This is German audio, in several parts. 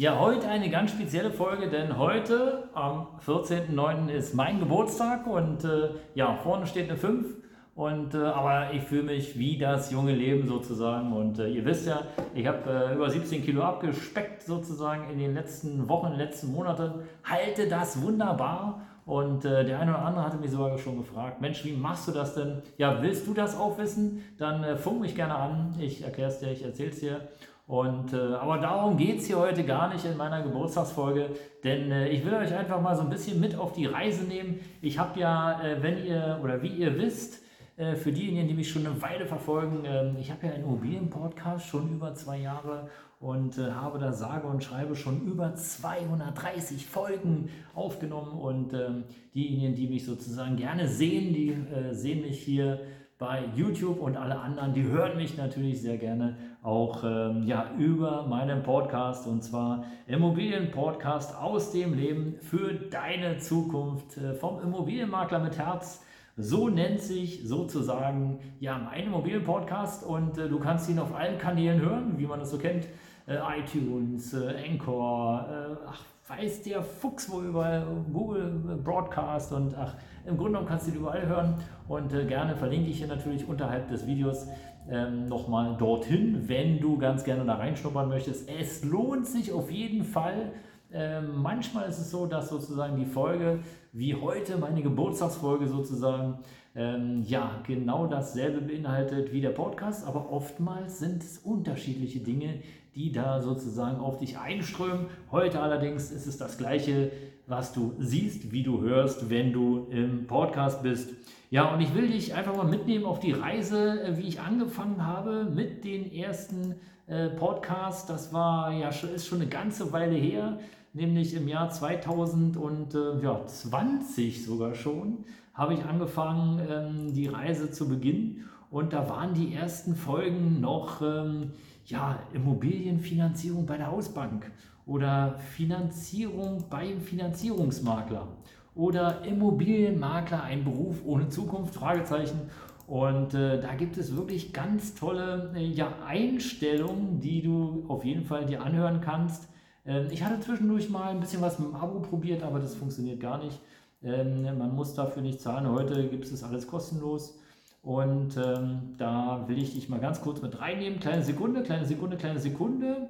Ja, heute eine ganz spezielle Folge, denn heute am 14.09. ist mein Geburtstag und äh, ja, vorne steht eine 5. Und, äh, aber ich fühle mich wie das junge Leben sozusagen. Und äh, ihr wisst ja, ich habe äh, über 17 Kilo abgespeckt sozusagen in den letzten Wochen, in den letzten Monaten. Halte das wunderbar. Und äh, der eine oder andere hatte mich sogar schon gefragt, Mensch, wie machst du das denn? Ja, willst du das auch wissen? Dann äh, funk mich gerne an. Ich erkläre es dir, ich erzähle es dir. Und, äh, aber darum geht es hier heute gar nicht in meiner Geburtstagsfolge, denn äh, ich will euch einfach mal so ein bisschen mit auf die Reise nehmen. Ich habe ja, äh, wenn ihr oder wie ihr wisst, äh, für diejenigen, die mich schon eine Weile verfolgen, ähm, ich habe ja einen Immobilienpodcast schon über zwei Jahre und äh, habe da sage und schreibe schon über 230 Folgen aufgenommen und ähm, diejenigen, die mich sozusagen gerne sehen, die äh, sehen mich hier bei YouTube und alle anderen, die hören mich natürlich sehr gerne auch ähm, ja, über meinen Podcast. Und zwar Immobilienpodcast aus dem Leben für deine Zukunft äh, vom Immobilienmakler mit Herz. So nennt sich sozusagen ja mein Immobilienpodcast. Und äh, du kannst ihn auf allen Kanälen hören, wie man es so kennt äh, iTunes, äh, Anchor, äh, ach, weiß der Fuchs wo überall, Google Broadcast und ach, im Grunde genommen kannst du ihn überall hören und äh, gerne verlinke ich hier natürlich unterhalb des Videos ähm, nochmal dorthin, wenn du ganz gerne da reinschnuppern möchtest. Es lohnt sich auf jeden Fall. Ähm, manchmal ist es so, dass sozusagen die Folge, wie heute meine Geburtstagsfolge sozusagen, ähm, ja, genau dasselbe beinhaltet wie der Podcast, aber oftmals sind es unterschiedliche Dinge, die da sozusagen auf dich einströmen. Heute allerdings ist es das gleiche, was du siehst, wie du hörst, wenn du im Podcast bist. Ja, und ich will dich einfach mal mitnehmen auf die Reise, äh, wie ich angefangen habe mit den ersten äh, Podcasts. Das war ja ist schon eine ganze Weile her, nämlich im Jahr 2020 äh, sogar schon, habe ich angefangen, ähm, die Reise zu beginnen. Und da waren die ersten Folgen noch ähm, ja, Immobilienfinanzierung bei der Hausbank oder Finanzierung beim Finanzierungsmakler oder Immobilienmakler, ein Beruf ohne Zukunft, Fragezeichen. Und äh, da gibt es wirklich ganz tolle äh, ja, Einstellungen, die du auf jeden Fall dir anhören kannst. Ähm, ich hatte zwischendurch mal ein bisschen was mit dem Abo probiert, aber das funktioniert gar nicht. Ähm, man muss dafür nicht zahlen. Heute gibt es das alles kostenlos. Und ähm, da will ich dich mal ganz kurz mit reinnehmen. Kleine Sekunde, kleine Sekunde, kleine Sekunde.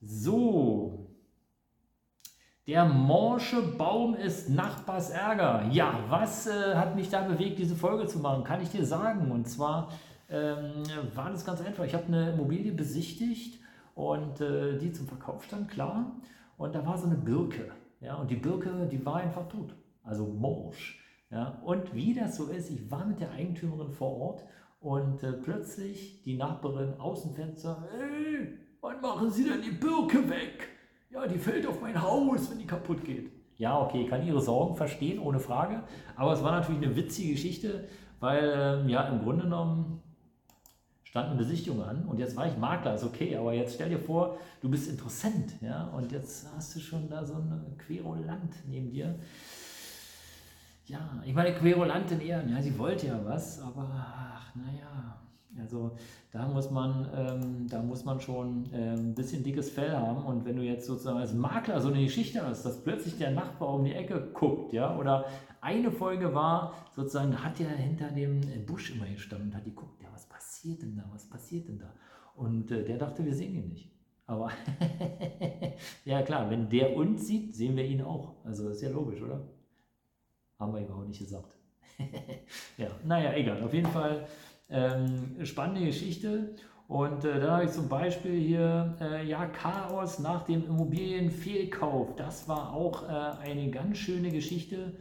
So. Der morsche Baum ist Nachbars Ärger. Ja, was äh, hat mich da bewegt, diese Folge zu machen? Kann ich dir sagen. Und zwar ähm, war das ganz einfach. Ich habe eine Immobilie besichtigt und äh, die zum Verkauf stand, klar. Und da war so eine Birke. Ja, und die Birke, die war einfach tot. Also morsch. Ja, und wie das so ist, ich war mit der Eigentümerin vor Ort und äh, plötzlich die Nachbarin aus dem Fenster, hey, wann machen Sie denn die Birke weg? Ja, die fällt auf mein Haus, wenn die kaputt geht. Ja, okay, ich kann Ihre Sorgen verstehen, ohne Frage. Aber es war natürlich eine witzige Geschichte, weil ähm, ja im Grunde genommen stand eine Besichtigung an und jetzt war ich Makler, ist okay, aber jetzt stell dir vor, du bist Interessent, ja, und jetzt hast du schon da so ein Querulant neben dir. Ja, ich meine, Querulantin eher, ja, sie wollte ja was, aber ach, naja, also da muss man, ähm, da muss man schon ähm, ein bisschen dickes Fell haben und wenn du jetzt sozusagen als Makler so eine Geschichte hast, dass plötzlich der Nachbar um die Ecke guckt, ja, oder eine Folge war sozusagen, hat der hinter dem Busch immer gestanden und hat geguckt, ja, was passiert denn da, was passiert denn da? Und äh, der dachte, wir sehen ihn nicht. Aber ja klar, wenn der uns sieht, sehen wir ihn auch. Also ist ja logisch, oder? Haben wir überhaupt nicht gesagt. ja, naja, egal. Auf jeden Fall ähm, spannende Geschichte. Und äh, dann habe ich zum Beispiel hier, äh, ja, Chaos nach dem Immobilienfehlkauf. Das war auch äh, eine ganz schöne Geschichte,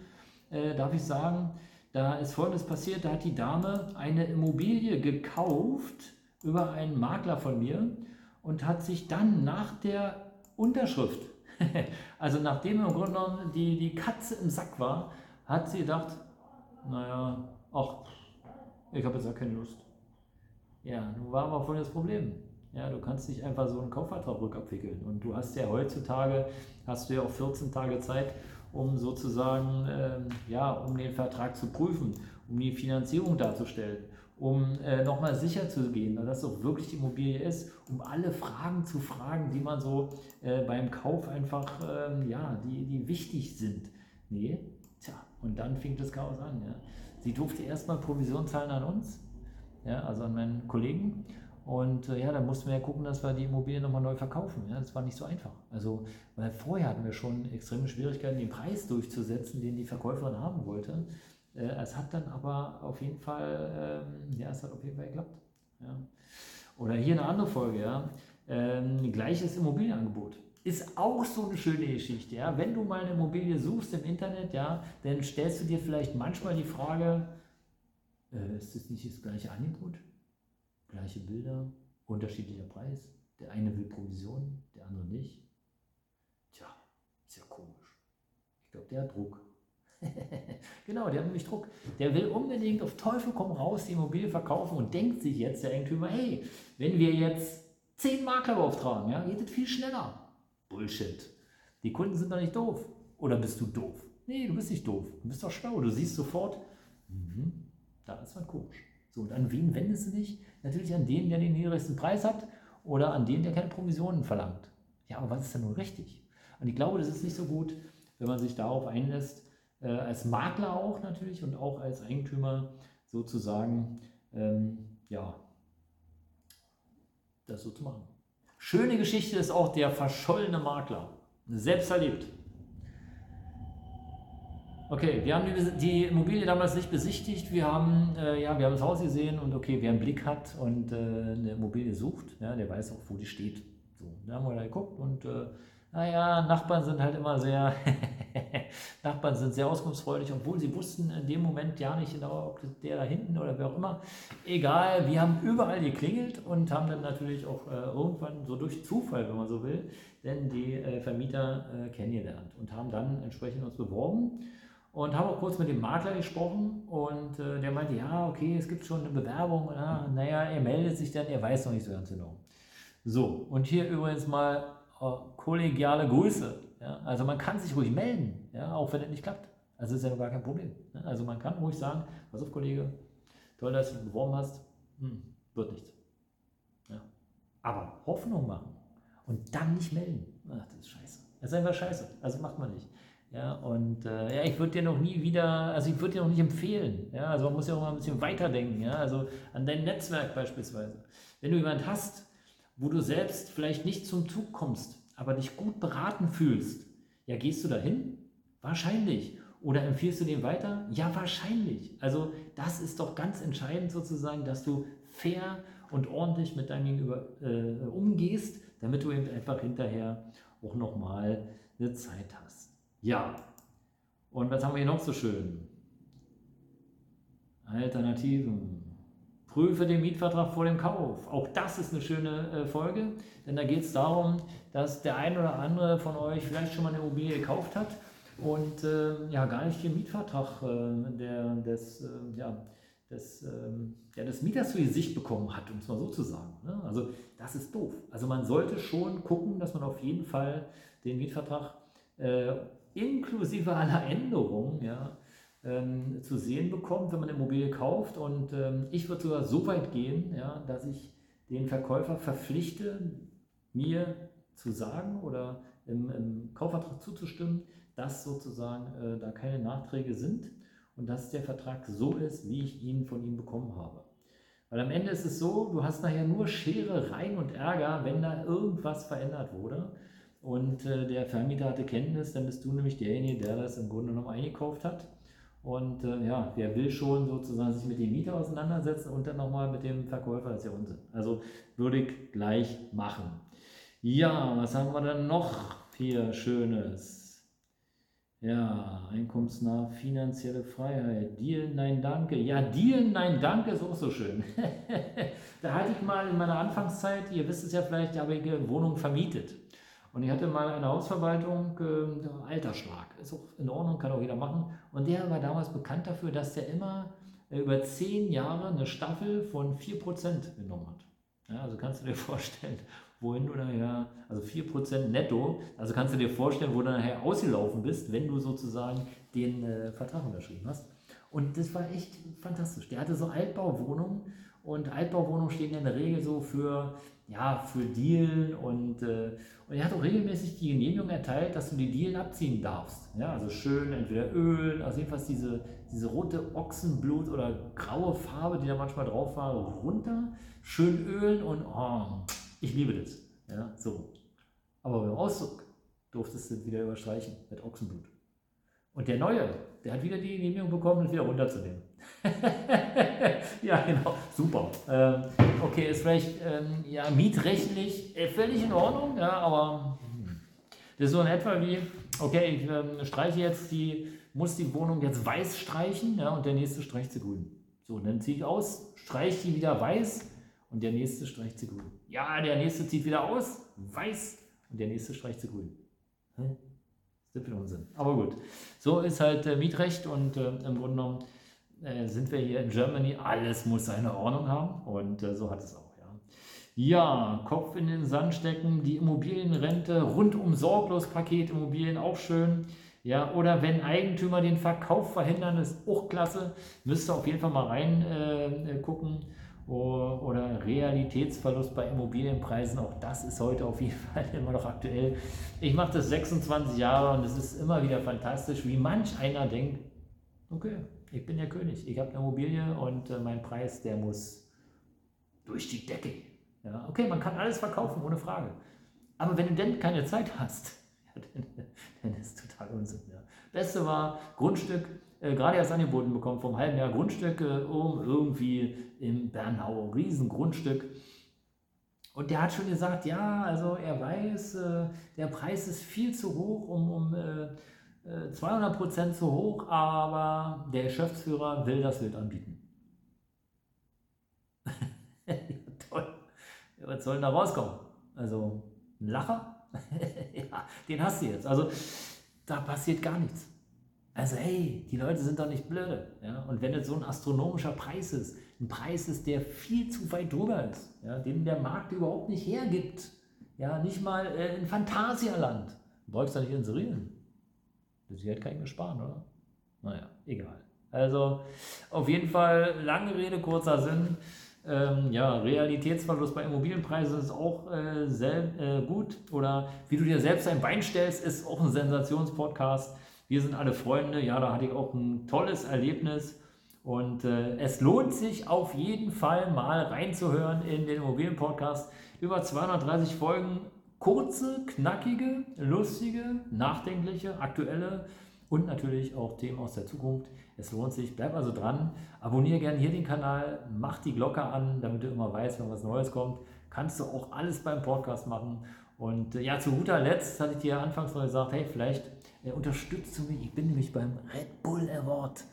äh, darf ich sagen. Da ist Folgendes passiert, da hat die Dame eine Immobilie gekauft über einen Makler von mir und hat sich dann nach der Unterschrift also nachdem im Grunde genommen die, die Katze im Sack war, hat sie gedacht, naja, ach, ich habe jetzt auch keine Lust. Ja, nun war aber voll das Problem. Ja, du kannst nicht einfach so einen Kaufvertrag rückabwickeln. Und du hast ja heutzutage, hast du ja auch 14 Tage Zeit, um sozusagen, ähm, ja, um den Vertrag zu prüfen, um die Finanzierung darzustellen, um äh, nochmal sicher zu gehen, dass es auch wirklich die Immobilie ist, um alle Fragen zu fragen, die man so äh, beim Kauf einfach, ähm, ja, die, die wichtig sind. Nee, tja, und dann fing das Chaos an. Ja. Sie durfte erstmal Provision zahlen an uns, ja, also an meinen Kollegen. Und äh, ja, dann mussten wir ja gucken, dass wir die Immobilie nochmal neu verkaufen. Ja, das war nicht so einfach. Also, weil vorher hatten wir schon extreme Schwierigkeiten, den Preis durchzusetzen, den die Verkäuferin haben wollte. Äh, es hat dann aber auf jeden Fall, ähm, ja, es hat auf jeden Fall geklappt. Ja. Oder hier eine andere Folge, ja. Ähm, gleiches Immobilienangebot. Ist auch so eine schöne Geschichte, ja. Wenn du mal eine Immobilie suchst im Internet, ja, dann stellst du dir vielleicht manchmal die Frage, äh, ist das nicht das gleiche Angebot? Gleiche Bilder, unterschiedlicher Preis. Der eine will Provision, der andere nicht. Tja, ist ja komisch. Ich glaube, der hat Druck. genau, der hat nämlich Druck. Der will unbedingt auf Teufel komm raus die Immobilie verkaufen und denkt sich jetzt der Eigentümer, hey, wenn wir jetzt zehn Makler beauftragen, ja, geht das viel schneller. Bullshit. Die Kunden sind doch nicht doof. Oder bist du doof? Nee, du bist nicht doof. Du bist doch schlau. Du siehst sofort, mhm, da ist man komisch. So, und an wen wendest du dich? Natürlich an den, der den niedrigsten Preis hat oder an den, der keine Provisionen verlangt. Ja, aber was ist denn nun richtig? Und ich glaube, das ist nicht so gut, wenn man sich darauf einlässt, äh, als Makler auch natürlich und auch als Eigentümer sozusagen, ähm, ja, das so zu machen. Schöne Geschichte ist auch der verschollene Makler. Selbst erlebt. Okay, wir haben die, die, Immobilie damals nicht besichtigt. Wir haben, äh, ja, wir haben das Haus gesehen und okay, wer einen Blick hat und äh, eine Immobilie sucht, ja, der weiß auch, wo die steht. So, da haben wir da geguckt und äh, naja, Nachbarn sind halt immer sehr, Nachbarn sind sehr auskunftsfreudig, obwohl sie wussten in dem Moment ja nicht genau, ob der da hinten oder wer auch immer. Egal, wir haben überall geklingelt und haben dann natürlich auch äh, irgendwann so durch Zufall, wenn man so will, denn die äh, Vermieter äh, kennengelernt und haben dann entsprechend uns beworben und habe auch kurz mit dem Makler gesprochen und äh, der meinte, ja, okay, es gibt schon eine Bewerbung. Ja, naja, er meldet sich dann, er weiß noch nicht so ganz genau. So, und hier übrigens mal kollegiale Grüße. Ja? Also man kann sich ruhig melden, ja? auch wenn es nicht klappt. Also ist ja gar kein Problem. Ja? Also man kann ruhig sagen, pass auf Kollege, toll, dass du beworben hast, hm, wird nichts. Ja? Aber Hoffnung machen und dann nicht melden, ach, das ist scheiße. Das ist einfach scheiße. Also macht man nicht. Ja, und äh, ja, ich würde dir noch nie wieder, also ich würde dir noch nicht empfehlen. Ja, also man muss ja auch mal ein bisschen weiterdenken. Ja, also an dein Netzwerk beispielsweise. Wenn du jemanden hast, wo du selbst vielleicht nicht zum Zug kommst, aber dich gut beraten fühlst, ja, gehst du dahin? Wahrscheinlich. Oder empfiehlst du dem weiter? Ja, wahrscheinlich. Also das ist doch ganz entscheidend sozusagen, dass du fair und ordentlich mit deinem Gegenüber äh, umgehst, damit du eben einfach hinterher auch nochmal eine Zeit hast. Ja. Und was haben wir hier noch so schön? Alternativen. Prüfe den Mietvertrag vor dem Kauf. Auch das ist eine schöne äh, Folge, denn da geht es darum, dass der ein oder andere von euch vielleicht schon mal eine Immobilie gekauft hat und äh, ja gar nicht den Mietvertrag äh, der, des, äh, ja, des, ähm, ja, des Mieters zu Gesicht bekommen hat, um es mal so zu sagen. Ne? Also das ist doof. Also man sollte schon gucken, dass man auf jeden Fall den Mietvertrag äh, inklusive aller Änderungen ja, ähm, zu sehen bekommt, wenn man eine Immobilie kauft. Und ähm, ich würde sogar so weit gehen, ja, dass ich den Verkäufer verpflichte, mir zu sagen oder im, im Kaufvertrag zuzustimmen, dass sozusagen äh, da keine Nachträge sind und dass der Vertrag so ist, wie ich ihn von ihm bekommen habe. Weil am Ende ist es so, du hast nachher nur Schere, Rein und Ärger, wenn da irgendwas verändert wurde und äh, der Vermieter hatte Kenntnis, dann bist du nämlich derjenige, der das im Grunde genommen eingekauft hat. Und äh, ja, wer will schon sozusagen sich mit dem Mieter auseinandersetzen und dann nochmal mit dem Verkäufer, das ist ja Unsinn. Also würde ich gleich machen. Ja, was haben wir dann noch hier Schönes? Ja, einkommensnah, finanzielle Freiheit. Deal, nein, danke. Ja, Deal, nein, danke ist auch so schön. da hatte ich mal in meiner Anfangszeit, ihr wisst es ja vielleicht, habe ich eine Wohnung vermietet. Und ich hatte mal eine Hausverwaltung, äh, Altersschlag, ist auch in Ordnung, kann auch jeder machen. Und der war damals bekannt dafür, dass der immer äh, über zehn Jahre eine Staffel von 4% genommen hat. Ja, also kannst du dir vorstellen, wohin du nachher, also 4% netto, also kannst du dir vorstellen, wo du nachher ausgelaufen bist, wenn du sozusagen den äh, Vertrag unterschrieben hast. Und das war echt fantastisch. Der hatte so Altbauwohnungen und Altbauwohnungen stehen ja in der Regel so für, ja, für Dealen und, äh, und er hat auch regelmäßig die Genehmigung erteilt, dass du die Dealen abziehen darfst. Ja, also schön entweder Öl, also jedenfalls diese, diese rote Ochsenblut oder graue Farbe, die da manchmal drauf war, runter, schön ölen und oh, ich liebe das. Ja, so. Aber beim Auszug durftest du wieder überstreichen mit Ochsenblut. Und der Neue, der hat wieder die Genehmigung bekommen, das wieder runterzunehmen. ja, genau, super. Ähm, okay, ist vielleicht ähm, ja, mietrechtlich äh, völlig in Ordnung, ja, aber hm. das ist so in etwa wie, okay, ich ähm, streiche jetzt die, muss die Wohnung jetzt weiß streichen ja, und der nächste streicht sie grün. So, und dann ziehe ich aus, streiche die wieder weiß und der nächste streicht sie grün. Ja, der nächste zieht wieder aus, weiß und der nächste streicht sie grün. Hm? Das ist Unsinn. Aber gut, so ist halt äh, Mietrecht und äh, im Grunde genommen äh, sind wir hier in Germany, alles muss seine Ordnung haben und äh, so hat es auch. Ja. Kopf in den Sand stecken, die Immobilienrente, rundum sorglos Paket Immobilien auch schön. Ja, oder wenn Eigentümer den Verkauf verhindern, ist auch klasse. Müsst ihr auf jeden Fall mal reingucken. Äh, oder Realitätsverlust bei Immobilienpreisen, auch das ist heute auf jeden Fall immer noch aktuell. Ich mache das 26 Jahre und es ist immer wieder fantastisch, wie manch einer denkt, okay, ich bin der König, ich habe eine Immobilie und äh, mein Preis, der muss durch die Decke. Ja, okay, man kann alles verkaufen, ohne Frage. Aber wenn du denn keine Zeit hast, ja, dann, dann ist total Unsinn. Ja. Beste war Grundstück, äh, gerade erst angeboten bekommen, vom halben Jahr Grundstück äh, um irgendwie im Bernau, Riesengrundstück. Und der hat schon gesagt, ja, also er weiß, äh, der Preis ist viel zu hoch, um, um äh, 200 äh, Prozent zu hoch, aber der Geschäftsführer will das Wild anbieten. ja, toll. Was soll denn da rauskommen? Also ein Lacher? ja, den hast du jetzt. Also da passiert gar nichts. Also hey, die Leute sind doch nicht blöde. Ja? Und wenn jetzt so ein astronomischer Preis ist, ein Preis ist, der viel zu weit drüber ist, ja? den der Markt überhaupt nicht hergibt, ja, nicht mal äh, in Phantasialand, brauchst du nicht inserieren. Das Geld kann ich mir sparen, oder? Naja, egal. Also auf jeden Fall lange Rede, kurzer Sinn. Ähm, ja, Realitätsverlust bei Immobilienpreisen ist auch äh, äh, gut. Oder wie du dir selbst ein Bein stellst, ist auch ein Sensationspodcast. Wir sind alle Freunde. Ja, da hatte ich auch ein tolles Erlebnis. Und äh, es lohnt sich auf jeden Fall mal reinzuhören in den Immobilienpodcast. Über 230 Folgen. Kurze, knackige, lustige, nachdenkliche, aktuelle und natürlich auch Themen aus der Zukunft. Es lohnt sich. Bleib also dran. Abonniere gerne hier den Kanal. Mach die Glocke an, damit du immer weißt, wenn was Neues kommt. Kannst du auch alles beim Podcast machen. Und äh, ja, zu guter Letzt hatte ich dir anfangs noch gesagt, hey, vielleicht äh, unterstützt du mich. Ich bin nämlich beim Red Bull Award.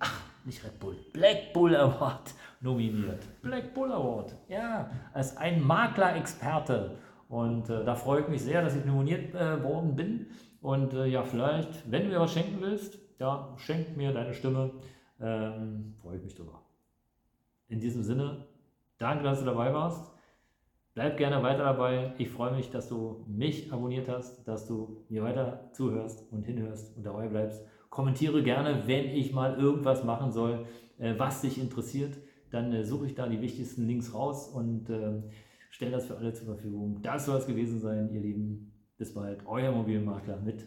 Ach, nicht Red Bull, Black Bull Award nominiert. Black Bull Award, ja, als ein Makler-Experte. Und äh, da freue ich mich sehr, dass ich nominiert äh, worden bin. Und äh, ja, vielleicht, wenn du mir was schenken willst, ja, schenk mir deine Stimme. Ähm, freue ich mich drüber. In diesem Sinne, danke, dass du dabei warst. Bleib gerne weiter dabei. Ich freue mich, dass du mich abonniert hast, dass du mir weiter zuhörst und hinhörst und dabei bleibst. Kommentiere gerne, wenn ich mal irgendwas machen soll, äh, was dich interessiert. Dann äh, suche ich da die wichtigsten Links raus und stelle das für alle zur Verfügung. Das soll es gewesen sein, ihr Lieben. Bis bald. Euer Immobilienmakler mit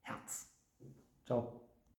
Herz. Ciao.